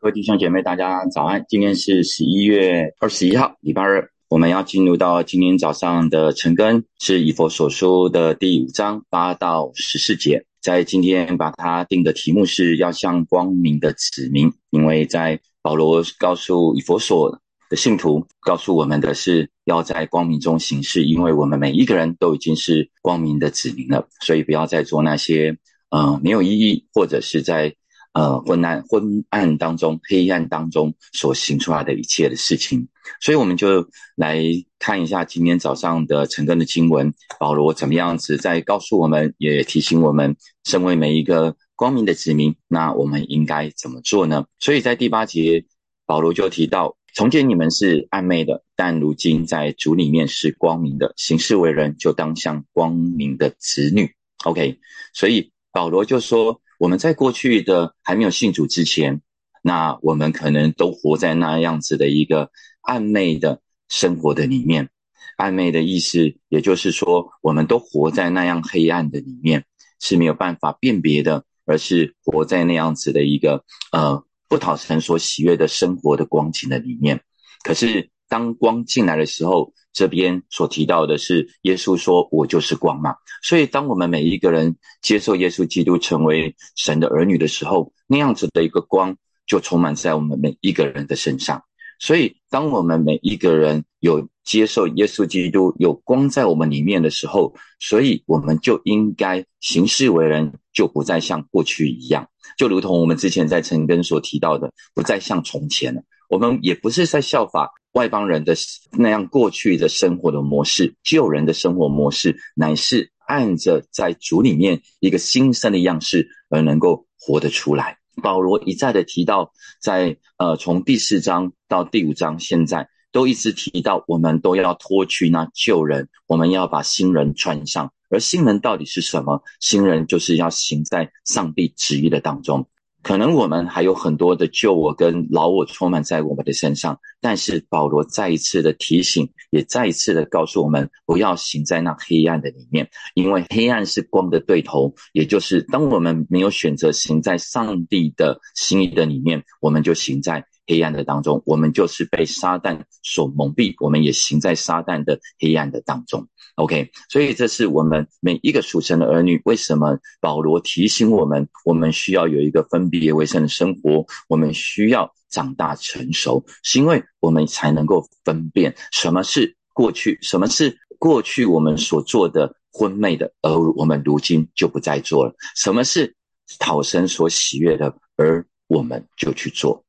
各位弟兄姐妹，大家早安！今天是十一月二十一号，礼拜二，我们要进入到今天早上的晨更，是以佛所书的第五章八到十四节。在今天把它定的题目是要向光明的子民，因为在保罗告诉以佛所的信徒，告诉我们的是要在光明中行事，因为我们每一个人都已经是光明的子民了，所以不要再做那些呃没有意义或者是在。呃，昏暗昏暗当中，黑暗当中所行出来的一切的事情，所以我们就来看一下今天早上的晨更的经文，保罗怎么样子在告诉我们，也提醒我们，身为每一个光明的子民，那我们应该怎么做呢？所以在第八节，保罗就提到，从前你们是暧昧的，但如今在主里面是光明的，行事为人就当像光明的子女。OK，所以保罗就说。我们在过去的还没有信主之前，那我们可能都活在那样子的一个暧昧的生活的里面。暧昧的意思，也就是说，我们都活在那样黑暗的里面，是没有办法辨别的，而是活在那样子的一个呃不讨神所喜悦的生活的光景的里面。可是当光进来的时候，这边所提到的是，耶稣说：“我就是光嘛。”所以，当我们每一个人接受耶稣基督成为神的儿女的时候，那样子的一个光就充满在我们每一个人的身上。所以，当我们每一个人有接受耶稣基督有光在我们里面的时候，所以我们就应该行事为人，就不再像过去一样，就如同我们之前在陈根所提到的，不再像从前了。我们也不是在效法。外邦人的那样过去的生活的模式，旧人的生活模式，乃是按着在主里面一个新生的样式而能够活得出来。保罗一再的提到，在呃从第四章到第五章，现在都一直提到，我们都要脱去那旧人，我们要把新人穿上。而新人到底是什么？新人就是要行在上帝旨意的当中。可能我们还有很多的旧我跟老我充满在我们的身上，但是保罗再一次的提醒，也再一次的告诉我们，不要行在那黑暗的里面，因为黑暗是光的对头。也就是当我们没有选择行在上帝的心意的里面，我们就行在黑暗的当中，我们就是被撒旦所蒙蔽，我们也行在撒旦的黑暗的当中。OK，所以这是我们每一个属神的儿女。为什么保罗提醒我们，我们需要有一个分别为圣的生活？我们需要长大成熟，是因为我们才能够分辨什么是过去，什么是过去我们所做的昏昧的，而我们如今就不再做了；什么是讨神所喜悦的，而我们就去做。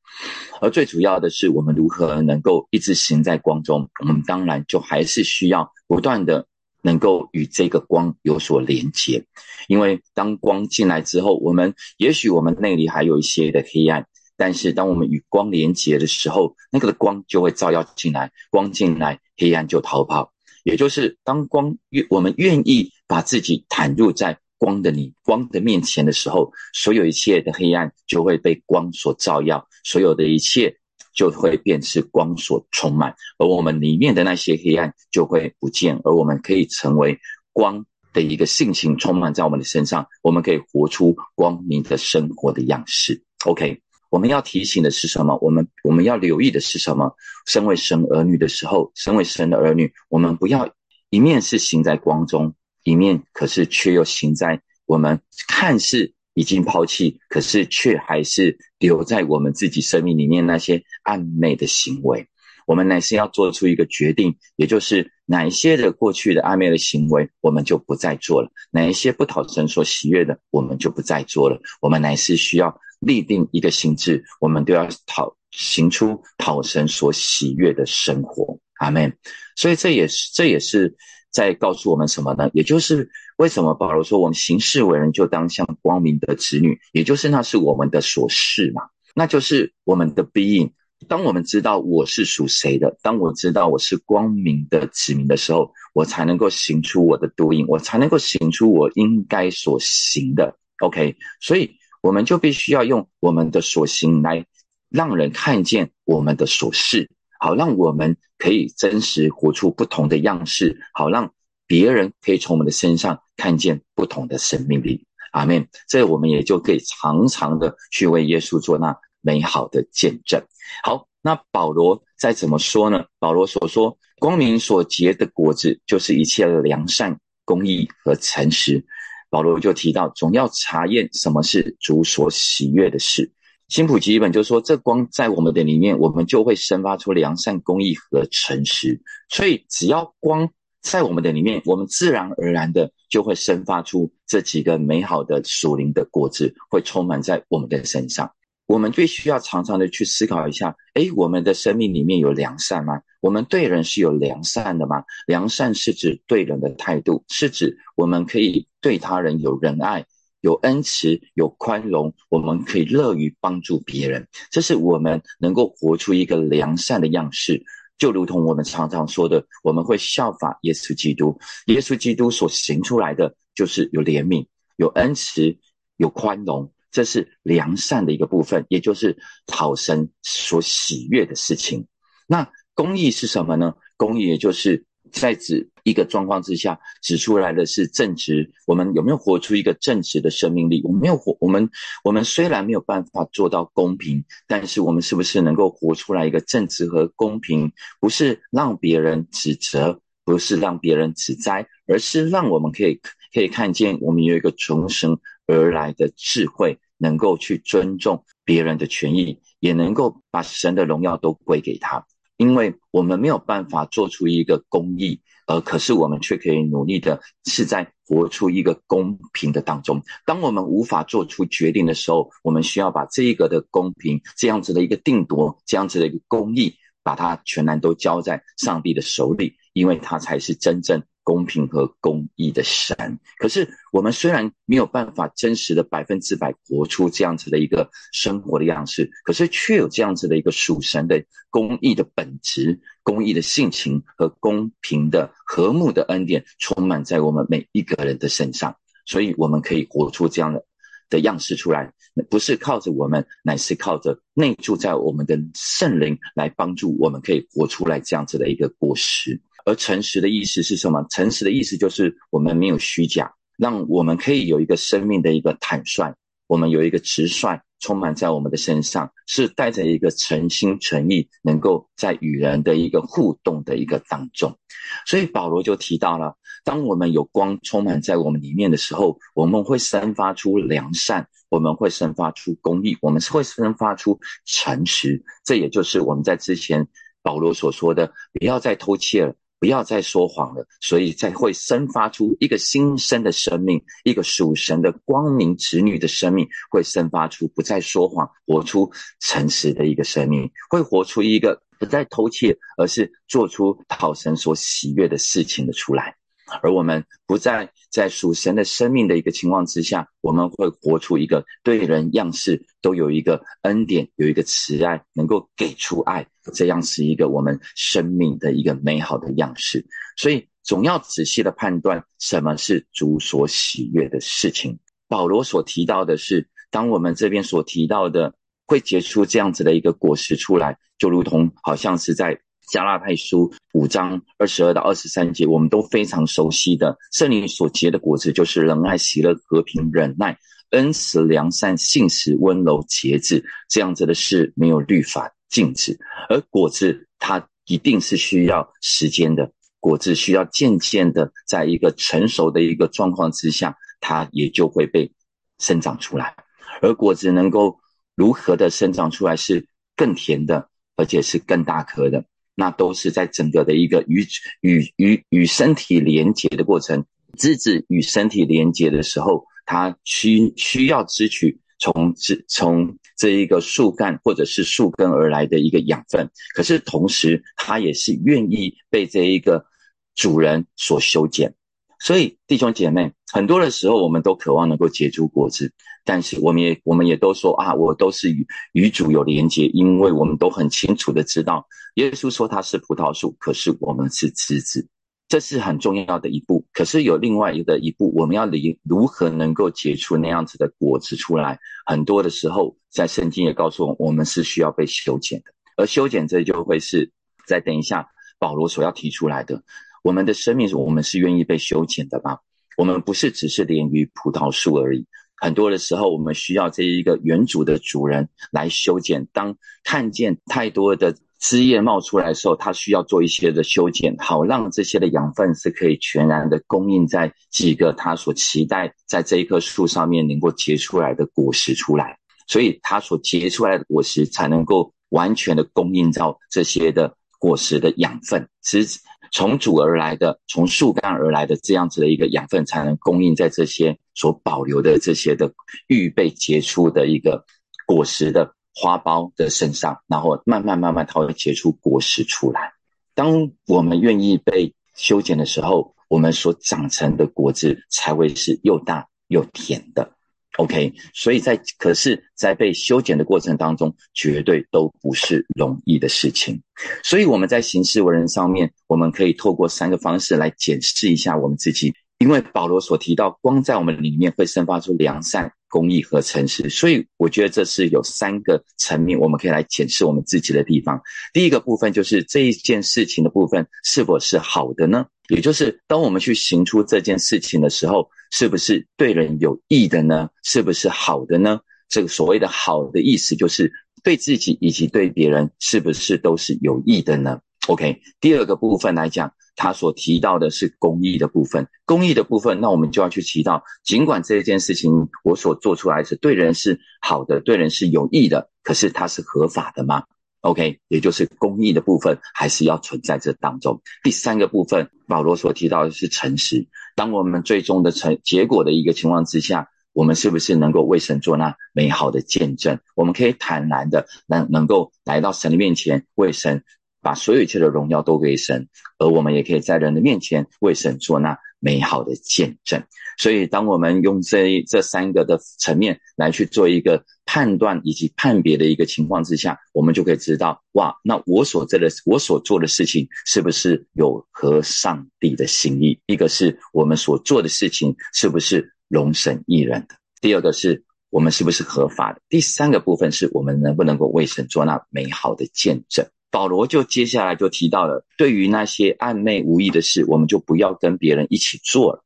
而最主要的是，我们如何能够一直行在光中？我们当然就还是需要不断的。能够与这个光有所连接，因为当光进来之后，我们也许我们内里还有一些的黑暗，但是当我们与光连接的时候，那个光就会照耀进来，光进来，黑暗就逃跑。也就是当光愿我们愿意把自己袒入在光的你光的面前的时候，所有一切的黑暗就会被光所照耀，所有的一切。就会变是光所充满，而我们里面的那些黑暗就会不见，而我们可以成为光的一个性情充满在我们的身上，我们可以活出光明的生活的样式。OK，我们要提醒的是什么？我们我们要留意的是什么？身为神儿女的时候，身为神的儿女，我们不要一面是行在光中，一面可是却又行在我们看似。已经抛弃，可是却还是留在我们自己生命里面那些暧昧的行为。我们乃是要做出一个决定，也就是哪一些的过去的暧昧的行为，我们就不再做了；哪一些不讨神所喜悦的，我们就不再做了。我们乃是需要立定一个心智，我们都要讨行出讨神所喜悦的生活。阿门。所以这也是，这也是。在告诉我们什么呢？也就是为什么保罗说我们行事为人就当像光明的子女，也就是那是我们的所事嘛，那就是我们的 being。当我们知道我是属谁的，当我知道我是光明的子民的时候，我才能够行出我的 doing，我才能够行出我应该所行的。OK，所以我们就必须要用我们的所行来让人看见我们的所事。好，让我们可以真实活出不同的样式，好让别人可以从我们的身上看见不同的生命力。阿门。这我们也就可以常常的去为耶稣做那美好的见证。好，那保罗再怎么说呢？保罗所说，光明所结的果子，就是一切的良善、公义和诚实。保罗就提到，总要查验什么是主所喜悦的事。新普基本就是说，这光在我们的里面，我们就会生发出良善、公益和诚实。所以，只要光在我们的里面，我们自然而然的就会生发出这几个美好的属灵的果子，会充满在我们的身上。我们必须要常常的去思考一下：诶，我们的生命里面有良善吗？我们对人是有良善的吗？良善是指对人的态度，是指我们可以对他人有仁爱。有恩慈，有宽容，我们可以乐于帮助别人，这是我们能够活出一个良善的样式。就如同我们常常说的，我们会效法耶稣基督。耶稣基督所行出来的，就是有怜悯、有恩慈、有宽容，这是良善的一个部分，也就是讨神所喜悦的事情。那公义是什么呢？公义也就是。在指一个状况之下，指出来的是正直。我们有没有活出一个正直的生命力？我们没有活，我们我们虽然没有办法做到公平，但是我们是不是能够活出来一个正直和公平？不是让别人指责，不是让别人指摘，而是让我们可以可以看见，我们有一个重生而来的智慧，能够去尊重别人的权益，也能够把神的荣耀都归给他。因为我们没有办法做出一个公义，而可是我们却可以努力的是在活出一个公平的当中。当我们无法做出决定的时候，我们需要把这一个的公平，这样子的一个定夺，这样子的一个公义，把它全然都交在上帝的手里，因为他才是真正。公平和公义的神，可是我们虽然没有办法真实的百分之百活出这样子的一个生活的样式，可是却有这样子的一个属神的公义的本质、公义的性情和公平的和睦的恩典充满在我们每一个人的身上，所以我们可以活出这样的的样式出来，不是靠着我们，乃是靠着内住在我们的圣灵来帮助我们，可以活出来这样子的一个果实。而诚实的意思是什么？诚实的意思就是我们没有虚假，让我们可以有一个生命的一个坦率，我们有一个直率充满在我们的身上，是带着一个诚心诚意，能够在与人的一个互动的一个当中。所以保罗就提到了，当我们有光充满在我们里面的时候，我们会散发出良善，我们会散发出公义，我们会散发出诚实。这也就是我们在之前保罗所说的，不要再偷窃了。不要再说谎了，所以才会生发出一个新生的生命，一个属神的光明子女的生命，会生发出不再说谎，活出诚实的一个生命，会活出一个不再偷窃，而是做出讨神所喜悦的事情的出来。而我们不再在属神的生命的一个情况之下，我们会活出一个对人样式都有一个恩典，有一个慈爱，能够给出爱，这样是一个我们生命的一个美好的样式。所以总要仔细的判断什么是主所喜悦的事情。保罗所提到的是，当我们这边所提到的会结出这样子的一个果实出来，就如同好像是在。加拉太书五章二十二到二十三节，我们都非常熟悉的圣灵所结的果子，就是仁爱、喜乐、和平、忍耐、恩慈、良善、信实、温柔、节制，这样子的事没有律法禁止。而果子它一定是需要时间的，果子需要渐渐的在一个成熟的一个状况之下，它也就会被生长出来。而果子能够如何的生长出来，是更甜的，而且是更大颗的。那都是在整个的一个与与与与身体连接的过程，枝子与身体连接的时候，它需需要支取从枝从这一个树干或者是树根而来的一个养分，可是同时它也是愿意被这一个主人所修剪。所以弟兄姐妹，很多的时候我们都渴望能够结出果子。但是我们也我们也都说啊，我都是与与主有连接，因为我们都很清楚的知道，耶稣说他是葡萄树，可是我们是枝子，这是很重要的一步。可是有另外一个一步，我们要离如何能够结出那样子的果子出来？很多的时候，在圣经也告诉我，我们是需要被修剪的，而修剪这就会是再等一下保罗所要提出来的，我们的生命，我们是愿意被修剪的吗？我们不是只是连于葡萄树而已。很多的时候，我们需要这一个原主的主人来修剪。当看见太多的枝叶冒出来的时候，他需要做一些的修剪，好让这些的养分是可以全然的供应在几个他所期待在这一棵树上面能够结出来的果实出来。所以，他所结出来的果实才能够完全的供应到这些的果实的养分。是。从主而来的，从树干而来的这样子的一个养分，才能供应在这些所保留的这些的预备结出的一个果实的花苞的身上，然后慢慢慢慢它会结出果实出来。当我们愿意被修剪的时候，我们所长成的果子才会是又大又甜的。OK，所以在可是，在被修剪的过程当中，绝对都不是容易的事情。所以我们在行事为人上面，我们可以透过三个方式来检视一下我们自己。因为保罗所提到，光在我们里面会生发出良善、公义和诚实，所以我觉得这是有三个层面，我们可以来检视我们自己的地方。第一个部分就是这一件事情的部分是否是好的呢？也就是当我们去行出这件事情的时候，是不是对人有益的呢？是不是好的呢？这个所谓的好的意思，就是对自己以及对别人是不是都是有益的呢？OK，第二个部分来讲，他所提到的是公益的部分。公益的部分，那我们就要去提到，尽管这件事情我所做出来是对人是好的，对人是有益的，可是它是合法的吗？OK，也就是公益的部分还是要存在这当中。第三个部分，保罗所提到的是诚实。当我们最终的成结果的一个情况之下，我们是不是能够为神做那美好的见证？我们可以坦然的能能够来到神的面前，为神把所有一切的荣耀都给神，而我们也可以在人的面前为神做那美好的见证。所以，当我们用这这三个的层面来去做一个判断以及判别的一个情况之下，我们就可以知道，哇，那我所做的我所做的事情是不是有合上帝的心意？一个是我们所做的事情是不是容神一人的？第二个是我们是不是合法的？第三个部分是我们能不能够为神做那美好的见证？保罗就接下来就提到了，对于那些暧昧无意的事，我们就不要跟别人一起做了。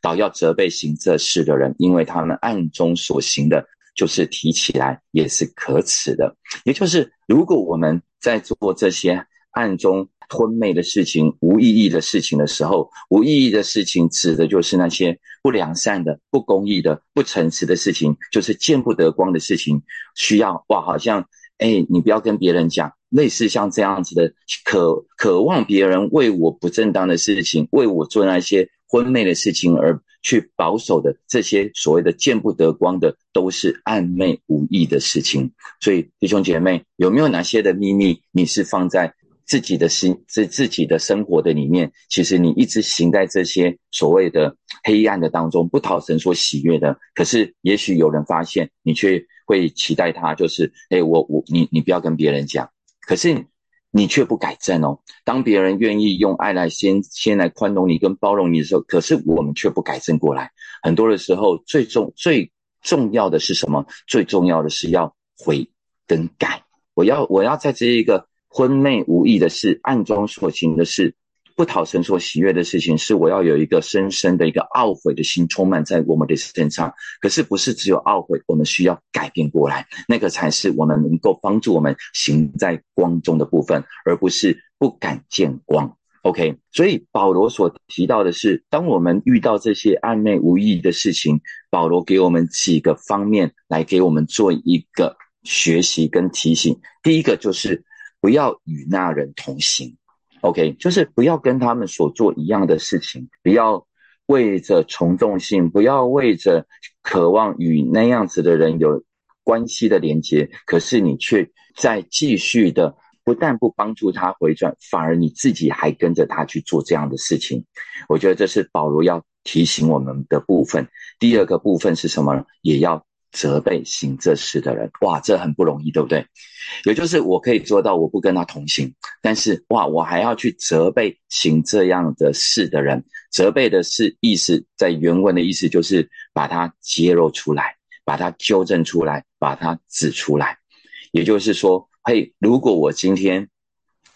倒要责备行这事的人，因为他们暗中所行的，就是提起来也是可耻的。也就是，如果我们在做这些暗中吞昧的事情、无意义的事情的时候，无意义的事情指的就是那些不良善的、不公义的、不诚实的事情，就是见不得光的事情。需要哇，好像哎，你不要跟别人讲，类似像这样子的，渴渴望别人为我不正当的事情，为我做那些。婚内的事情而去保守的这些所谓的见不得光的，都是暧昧无益的事情。所以弟兄姐妹，有没有哪些的秘密，你是放在自己的心、自自己的生活的里面？其实你一直行在这些所谓的黑暗的当中，不讨神所喜悦的。可是也许有人发现，你却会期待他，就是哎，我我你你不要跟别人讲。可是。你却不改正哦。当别人愿意用爱来先先来宽容你跟包容你的时候，可是我们却不改正过来。很多的时候，最重最重要的是什么？最重要的是要悔跟改。我要我要在这一个婚内无意的事，暗中所行的事。不讨神所喜悦的事情，是我要有一个深深的一个懊悔的心充满在我们的身上。可是不是只有懊悔，我们需要改变过来，那个才是我们能够帮助我们行在光中的部分，而不是不敢见光。OK，所以保罗所提到的是，当我们遇到这些暧昧无意义的事情，保罗给我们几个方面来给我们做一个学习跟提醒。第一个就是不要与那人同行。OK，就是不要跟他们所做一样的事情，不要为着从众性，不要为着渴望与那样子的人有关系的连接，可是你却在继续的，不但不帮助他回转，反而你自己还跟着他去做这样的事情。我觉得这是保罗要提醒我们的部分。第二个部分是什么？也要。责备行这事的人，哇，这很不容易，对不对？也就是我可以做到，我不跟他同行，但是哇，我还要去责备行这样的事的人。责备的是意思，在原文的意思就是把它揭露出来，把它纠正出来，把它指出来。也就是说，嘿，如果我今天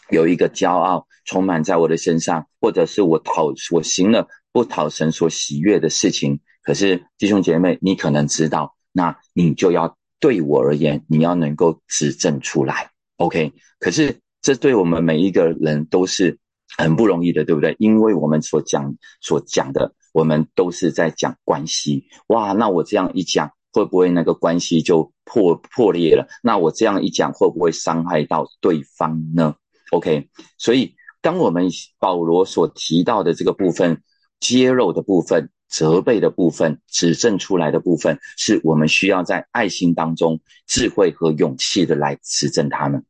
有一个骄傲充满在我的身上，或者是我讨我行了不讨神所喜悦的事情。可是弟兄姐妹，你可能知道，那你就要对我而言，你要能够指证出来，OK？可是这对我们每一个人都是很不容易的，对不对？因为我们所讲所讲的，我们都是在讲关系。哇，那我这样一讲，会不会那个关系就破破裂了？那我这样一讲，会不会伤害到对方呢？OK？所以，当我们保罗所提到的这个部分，揭露的部分。责备的部分，指正出来的部分，是我们需要在爱心当中智慧和勇气的来指正他们。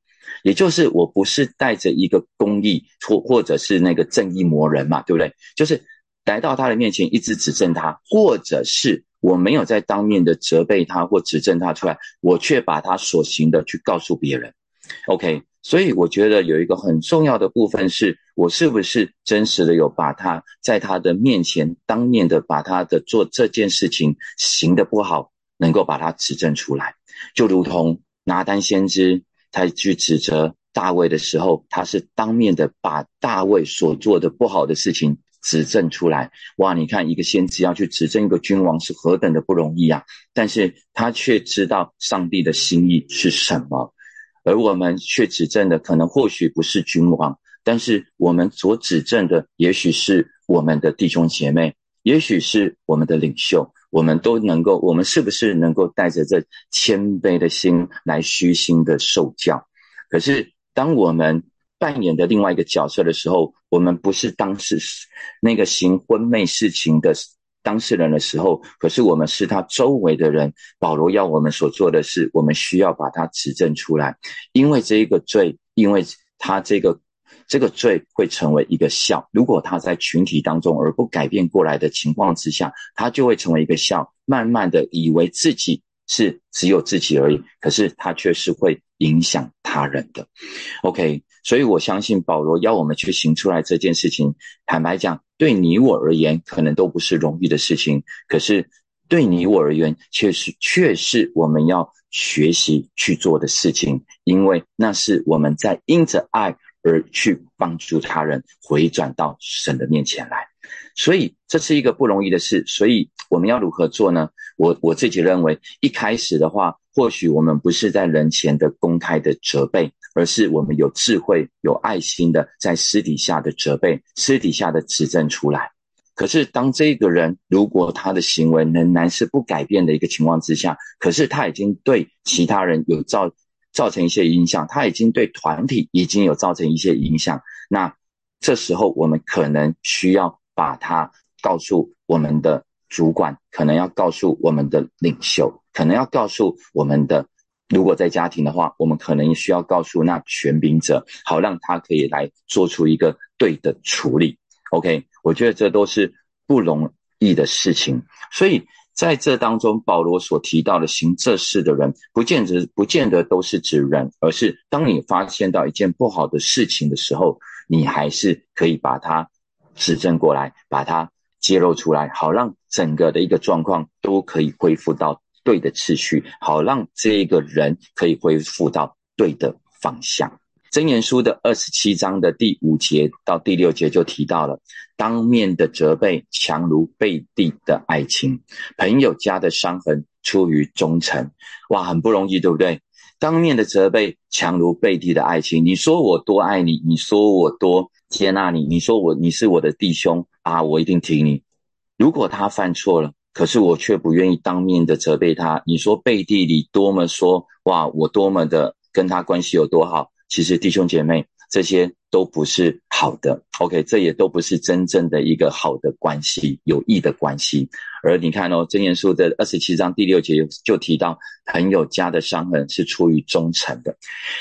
也就是我不是带着一个公义或或者是那个正义魔人嘛，对不对？就是来到他的面前一直指正他，或者是我没有在当面的责备他或指正他出来，我却把他所行的去告诉别人。OK。所以我觉得有一个很重要的部分是，我是不是真实的有把他在他的面前当面的把他的做这件事情行的不好，能够把他指正出来，就如同拿单先知他去指责大卫的时候，他是当面的把大卫所做的不好的事情指正出来。哇，你看一个先知要去指正一个君王是何等的不容易啊！但是他却知道上帝的心意是什么。而我们却指证的可能或许不是君王，但是我们所指证的也许是我们的弟兄姐妹，也许是我们的领袖，我们都能够，我们是不是能够带着这谦卑的心来虚心的受教？可是当我们扮演的另外一个角色的时候，我们不是当时那个行婚昧事情的。当事人的时候，可是我们是他周围的人。保罗要我们所做的事，我们需要把它指证出来，因为这一个罪，因为他这个这个罪会成为一个笑。如果他在群体当中而不改变过来的情况之下，他就会成为一个笑，慢慢的以为自己是只有自己而已，可是他却是会影响他人的。OK。所以我相信保罗要我们去行出来这件事情，坦白讲，对你我而言可能都不是容易的事情，可是对你我而言，却是却是我们要学习去做的事情，因为那是我们在因着爱而去帮助他人回转到神的面前来，所以这是一个不容易的事。所以我们要如何做呢？我我自己认为，一开始的话，或许我们不是在人前的公开的责备。而是我们有智慧、有爱心的，在私底下的责备、私底下的指正出来。可是，当这个人如果他的行为仍然是不改变的一个情况之下，可是他已经对其他人有造造成一些影响，他已经对团体已经有造成一些影响。那这时候，我们可能需要把他告诉我们的主管，可能要告诉我们的领袖，可能要告诉我们的。如果在家庭的话，我们可能需要告诉那权柄者，好让他可以来做出一个对的处理。OK，我觉得这都是不容易的事情。所以在这当中，保罗所提到的行这事的人，不见得不见得都是指人，而是当你发现到一件不好的事情的时候，你还是可以把它指正过来，把它揭露出来，好让整个的一个状况都可以恢复到。对的次序，好让这一个人可以恢复到对的方向。真言书的二十七章的第五节到第六节就提到了，当面的责备强如背地的爱情，朋友家的伤痕出于忠诚。哇，很不容易，对不对？当面的责备强如背地的爱情。你说我多爱你，你说我多接纳你，你说我你是我的弟兄啊，我一定挺你。如果他犯错了。可是我却不愿意当面的责备他。你说背地里多么说哇，我多么的跟他关系有多好？其实弟兄姐妹，这些都不是好的。OK，这也都不是真正的一个好的关系，有益的关系。而你看哦，真言书的二十七章第六节就提到，朋友家的伤痕是出于忠诚的。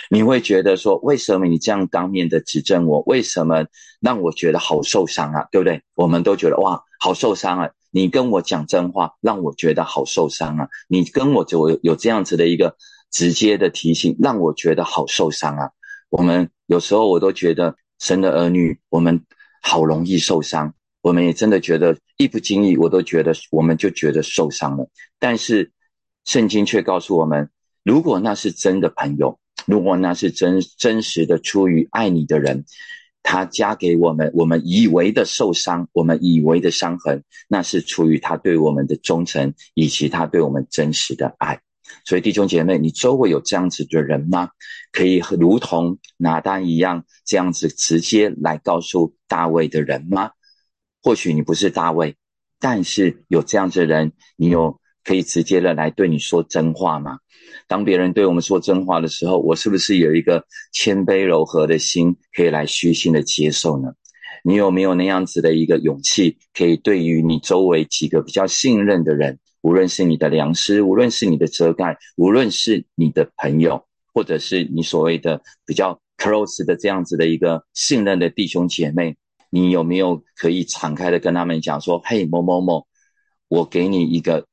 你会觉得说，为什么你这样当面的指正我？为什么让我觉得好受伤啊？对不对？我们都觉得哇，好受伤啊！你跟我讲真话，让我觉得好受伤啊！你跟我就有这样子的一个直接的提醒，让我觉得好受伤啊！我们有时候我都觉得神的儿女，我们好容易受伤，我们也真的觉得一不经意，我都觉得我们就觉得受伤了。但是圣经却告诉我们，如果那是真的朋友，如果那是真真实的出于爱你的人，他加给我们我们以为的受伤，我们以为的伤痕，那是出于他对我们的忠诚，以及他对我们真实的爱。所以弟兄姐妹，你周围有这样子的人吗？可以如同拿单一样，这样子直接来告诉大卫的人吗？或许你不是大卫，但是有这样子的人，你有可以直接的来对你说真话吗？当别人对我们说真话的时候，我是不是有一个谦卑柔和的心，可以来虚心的接受呢？你有没有那样子的一个勇气，可以对于你周围几个比较信任的人？无论是你的良师，无论是你的遮盖，无论是你的朋友，或者是你所谓的比较 close 的这样子的一个信任的弟兄姐妹，你有没有可以敞开的跟他们讲说：“嘿，某某某，我给你一个，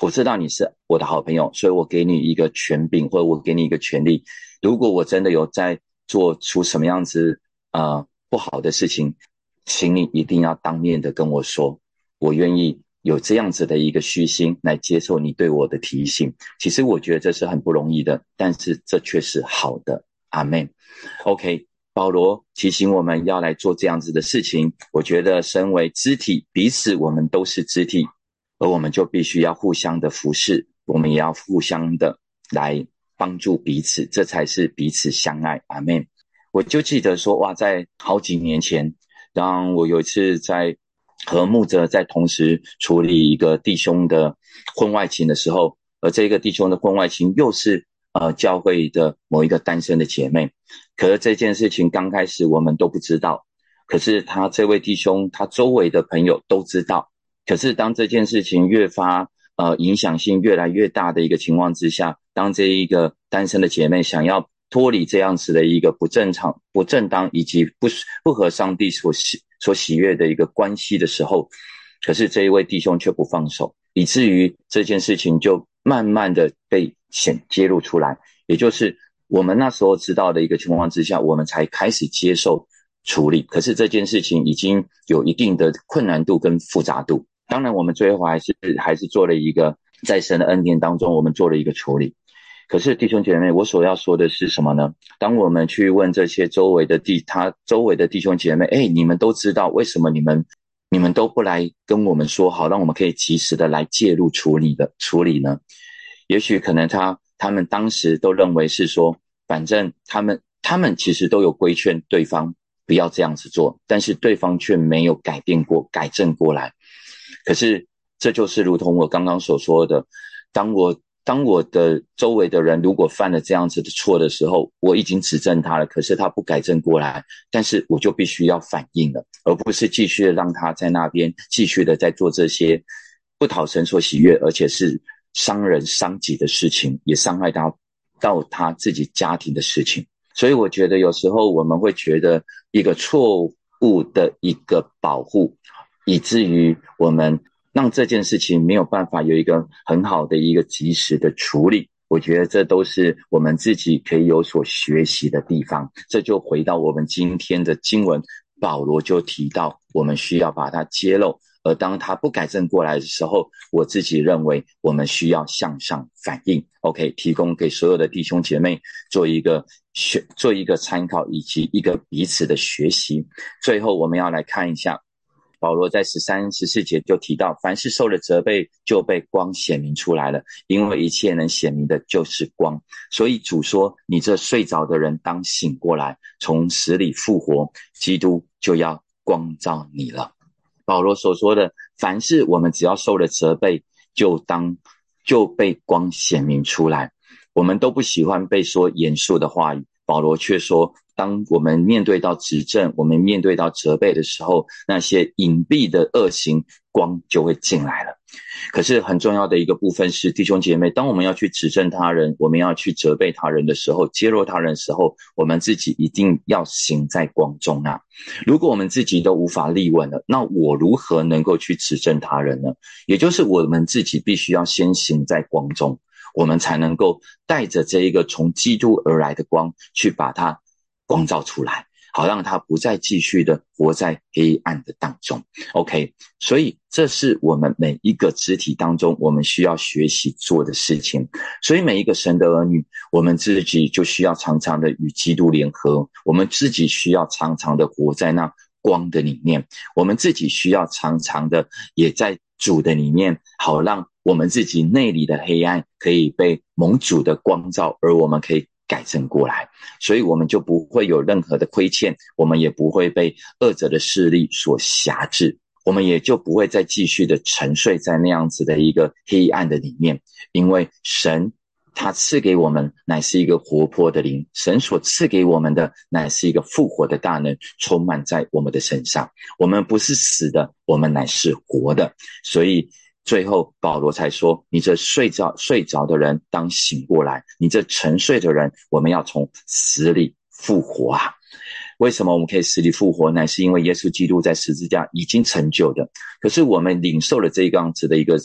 我知道你是我的好朋友，所以我给你一个权柄，或者我给你一个权利。如果我真的有在做出什么样子呃不好的事情，请你一定要当面的跟我说，我愿意。”有这样子的一个虚心来接受你对我的提醒，其实我觉得这是很不容易的，但是这却是好的。阿门。OK，保罗提醒我们要来做这样子的事情。我觉得身为肢体，彼此我们都是肢体，而我们就必须要互相的服侍，我们也要互相的来帮助彼此，这才是彼此相爱。阿门。我就记得说，哇，在好几年前，当我有一次在。和牧者在同时处理一个弟兄的婚外情的时候，而这个弟兄的婚外情又是呃教会的某一个单身的姐妹。可是这件事情刚开始我们都不知道，可是他这位弟兄他周围的朋友都知道。可是当这件事情越发呃影响性越来越大的一个情况之下，当这一个单身的姐妹想要脱离这样子的一个不正常、不正当以及不不合上帝所喜。所喜悦的一个关系的时候，可是这一位弟兄却不放手，以至于这件事情就慢慢的被显揭露出来。也就是我们那时候知道的一个情况之下，我们才开始接受处理。可是这件事情已经有一定的困难度跟复杂度。当然，我们最后还是还是做了一个在神的恩典当中，我们做了一个处理。可是弟兄姐妹，我所要说的是什么呢？当我们去问这些周围的弟，他周围的弟兄姐妹，哎，你们都知道为什么你们，你们都不来跟我们说好，让我们可以及时的来介入处理的处理呢？也许可能他他们当时都认为是说，反正他们他们其实都有规劝对方不要这样子做，但是对方却没有改变过改正过来。可是这就是如同我刚刚所说的，当我。当我的周围的人如果犯了这样子的错的时候，我已经指正他了，可是他不改正过来，但是我就必须要反应了，而不是继续让他在那边继续的在做这些不讨神所喜悦，而且是伤人伤己的事情，也伤害到到他自己家庭的事情。所以我觉得有时候我们会觉得一个错误的一个保护，以至于我们。让这件事情没有办法有一个很好的一个及时的处理，我觉得这都是我们自己可以有所学习的地方。这就回到我们今天的经文，保罗就提到我们需要把它揭露，而当他不改正过来的时候，我自己认为我们需要向上反应。OK，提供给所有的弟兄姐妹做一个学，做一个参考以及一个彼此的学习。最后，我们要来看一下。保罗在十三、十四节就提到，凡是受了责备，就被光显明出来了，因为一切能显明的就是光。所以主说：“你这睡着的人，当醒过来，从死里复活，基督就要光照你了。”保罗所说的，凡是我们只要受了责备，就当就被光显明出来。我们都不喜欢被说严肃的话语，保罗却说。当我们面对到指正，我们面对到责备的时候，那些隐蔽的恶行光就会进来了。可是很重要的一个部分是，弟兄姐妹，当我们要去指正他人，我们要去责备他人的时候，揭露他人的时候，我们自己一定要行在光中啊！如果我们自己都无法立稳了，那我如何能够去指正他人呢？也就是我们自己必须要先行在光中，我们才能够带着这一个从基督而来的光去把它。光照出来，好让他不再继续的活在黑暗的当中。OK，所以这是我们每一个肢体当中我们需要学习做的事情。所以每一个神的儿女，我们自己就需要常常的与基督联合，我们自己需要常常的活在那光的里面，我们自己需要常常的也在主的里面，好让我们自己内里的黑暗可以被蒙主的光照，而我们可以。改正过来，所以我们就不会有任何的亏欠，我们也不会被恶者的势力所辖制，我们也就不会再继续的沉睡在那样子的一个黑暗的里面。因为神他赐给我们乃是一个活泼的灵，神所赐给我们的乃是一个复活的大能，充满在我们的身上。我们不是死的，我们乃是活的，所以。最后，保罗才说：“你这睡着睡着的人，当醒过来；你这沉睡的人，我们要从死里复活啊！为什么我们可以死里复活呢？是因为耶稣基督在十字架已经成就的。可是我们领受了这样子的一个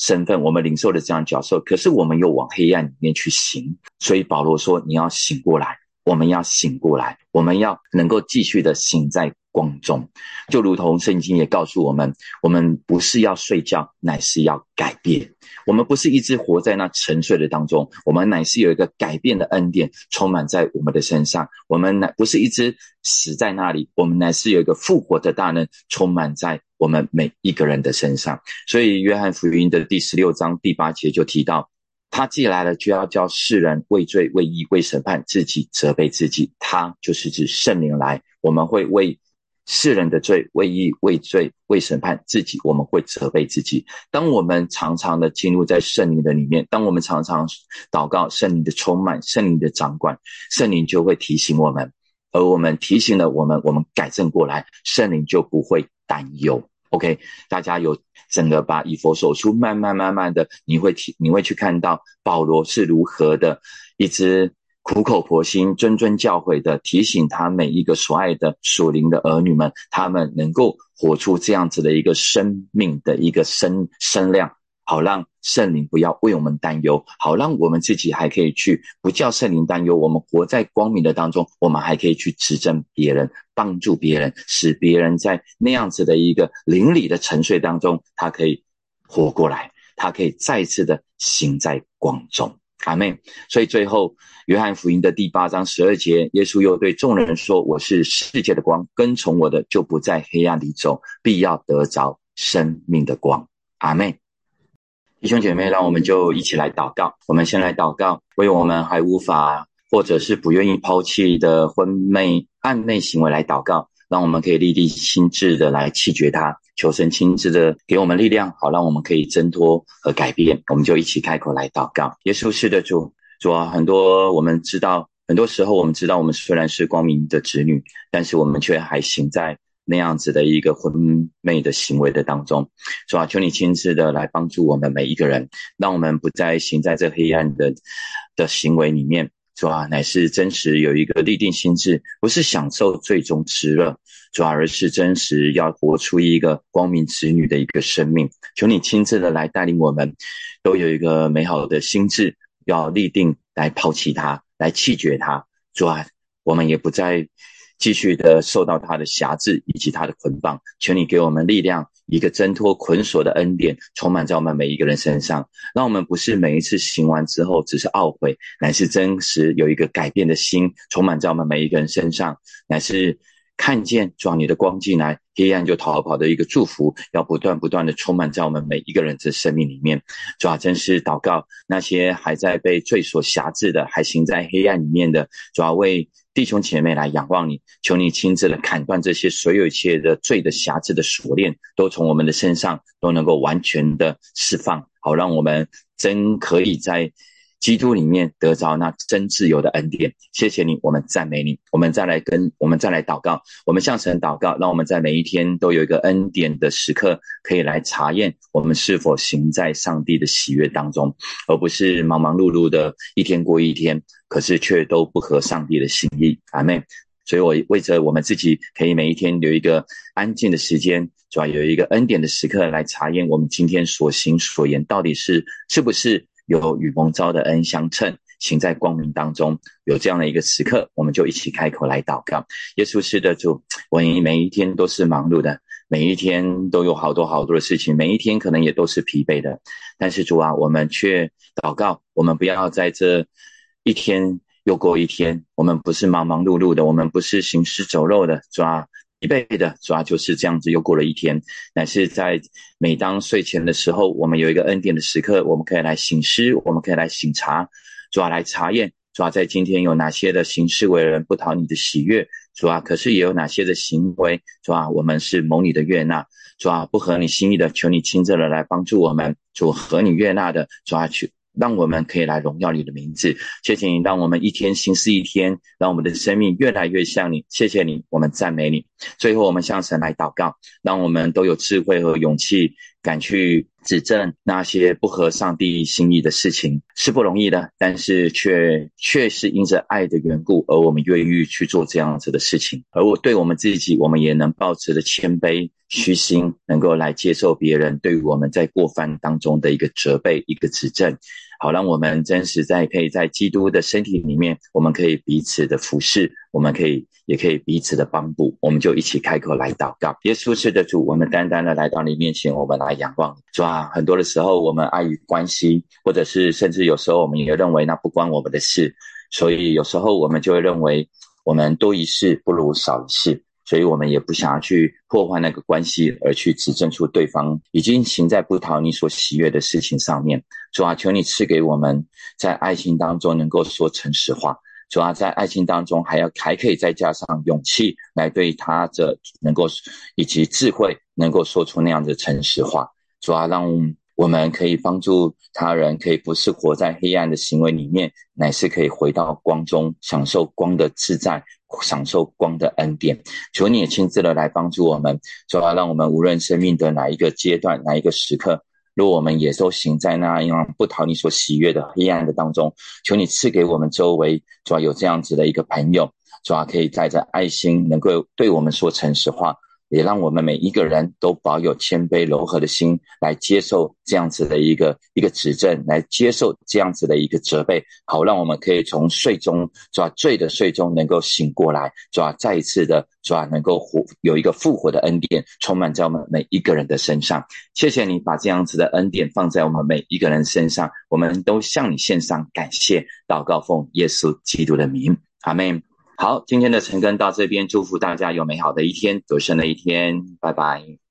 身份，我们领受了这样角色，可是我们又往黑暗里面去行。所以保罗说：你要醒过来，我们要醒过来，我们要能够继续的醒在。”光中，就如同圣经也告诉我们，我们不是要睡觉，乃是要改变。我们不是一直活在那沉睡的当中，我们乃是有一个改变的恩典充满在我们的身上。我们乃不是一直死在那里，我们乃是有一个复活的大能充满在我们每一个人的身上。所以，约翰福音的第十六章第八节就提到，他既来了，就要叫世人畏罪、畏义、畏审判，自己责备自己。他就是指圣灵来，我们会为。世人的罪，为义、为罪、为审判自己，我们会责备自己。当我们常常的进入在圣灵的里面，当我们常常祷告圣灵的充满、圣灵的掌管，圣灵就会提醒我们，而我们提醒了我们，我们改正过来，圣灵就不会担忧。OK，大家有整个把以佛所书慢慢慢慢的，你会提，你会去看到保罗是如何的一直。苦口婆心、谆谆教诲的提醒他每一个所爱的属灵的儿女们，他们能够活出这样子的一个生命的一个声声量，好让圣灵不要为我们担忧，好让我们自己还可以去不叫圣灵担忧，我们活在光明的当中，我们还可以去指正别人，帮助别人，使别人在那样子的一个灵里的沉睡当中，他可以活过来，他可以再次的行在光中。阿妹，所以最后，约翰福音的第八章十二节，耶稣又对众人说：“我是世界的光，跟从我的就不在黑暗里走，必要得着生命的光。”阿妹，弟兄姐妹，让我们就一起来祷告。我们先来祷告，为我们还无法或者是不愿意抛弃的婚昧暧昧行为来祷告，让我们可以立地心智的来弃绝它。求神亲自的给我们力量，好让我们可以挣脱和改变。我们就一起开口来祷告。耶稣是的主，主啊，很多我们知道，很多时候我们知道，我们虽然是光明的子女，但是我们却还行在那样子的一个昏昧的行为的当中。主啊，求你亲自的来帮助我们每一个人，让我们不再行在这黑暗的的行为里面。主啊，乃是真实有一个立定心智，不是享受最终之乐。主啊而是真实要活出一个光明子女的一个生命，求你亲自的来带领我们，都有一个美好的心智，要立定来抛弃它，来弃绝它。主啊，我们也不再继续的受到他的辖制以及他的捆绑，求你给我们力量，一个挣脱捆锁的恩典，充满在我们每一个人身上，让我们不是每一次行完之后只是懊悔，乃是真实有一个改变的心，充满在我们每一个人身上，乃是。看见主你的光进来，黑暗就逃跑的一个祝福，要不断不断的充满在我们每一个人的生命里面。主啊，真是祷告那些还在被罪所辖制的，还行在黑暗里面的，主要为弟兄姐妹来仰望你，求你亲自来砍断这些所有一切的罪的瑕疵的锁链，都从我们的身上都能够完全的释放，好让我们真可以在。基督里面得着那真自由的恩典，谢谢你，我们赞美你，我们再来跟我们再来祷告，我们向神祷告，让我们在每一天都有一个恩典的时刻，可以来查验我们是否行在上帝的喜悦当中，而不是忙忙碌碌的一天过一天，可是却都不合上帝的心意。阿妹，所以我为着我们自己，可以每一天留一个安静的时间，主要有一个恩典的时刻来查验我们今天所行所言到底是是不是。有与蒙召的恩相称，行在光明当中。有这样的一个时刻，我们就一起开口来祷告。耶稣是的主，我每一天都是忙碌的，每一天都有好多好多的事情，每一天可能也都是疲惫的。但是主啊，我们却祷告，我们不要在这一天又过一天，我们不是忙忙碌碌的，我们不是行尸走肉的，主啊。疲惫的主要就是这样子，又过了一天。乃是在每当睡前的时候，我们有一个恩典的时刻，我们可以来醒思，我们可以来醒察，主要来查验，主要在今天有哪些的行事为人不讨你的喜悦，主要可是也有哪些的行为，主要我们是蒙你的悦纳，主要不合你心意的，求你亲自的来帮助我们，主合你悦纳的，主要去。让我们可以来荣耀你的名字，谢谢你，让我们一天行事一天，让我们的生命越来越像你。谢谢你，我们赞美你。最后，我们向神来祷告，让我们都有智慧和勇气，敢去指正那些不合上帝心意的事情，是不容易的。但是却却是因着爱的缘故，而我们愿意去做这样子的事情。而我对我们自己，我们也能保持着谦卑、虚心，能够来接受别人对我们在过犯当中的一个责备、一个指正。好，让我们真实在可以在基督的身体里面，我们可以彼此的服侍，我们可以也可以彼此的帮助，我们就一起开口来祷告。耶稣是的主，我们单单的来到你面前，我们来仰望，是吧？很多的时候，我们碍于关系，或者是甚至有时候我们也认为那不关我们的事，所以有时候我们就会认为我们多一事不如少一事。所以我们也不想要去破坏那个关系，而去指证出对方已经行在不讨你所喜悦的事情上面。主啊，求你赐给我们在爱情当中能够说诚实话。主啊，在爱情当中还要还可以再加上勇气来对他的能够以及智慧能够说出那样的诚实话。主啊，让我们可以帮助他人，可以不是活在黑暗的行为里面，乃是可以回到光中，享受光的自在。享受光的恩典，求你也亲自的来帮助我们，主要让我们无论生命的哪一个阶段、哪一个时刻，若我们也都行在那样不讨你所喜悦的黑暗的当中，求你赐给我们周围主要有这样子的一个朋友，主要可以带着爱心，能够对我们说诚实话。也让我们每一个人都保有谦卑柔和的心，来接受这样子的一个一个指正，来接受这样子的一个责备，好让我们可以从睡中，是吧？醉的睡中能够醒过来，是吧？再一次的，是吧？能够活有一个复活的恩典，充满在我们每一个人的身上。谢谢你把这样子的恩典放在我们每一个人身上，我们都向你献上感谢，祷告奉耶稣基督的名，阿门。好，今天的晨更到这边，祝福大家有美好的一天，有新的一天，拜拜。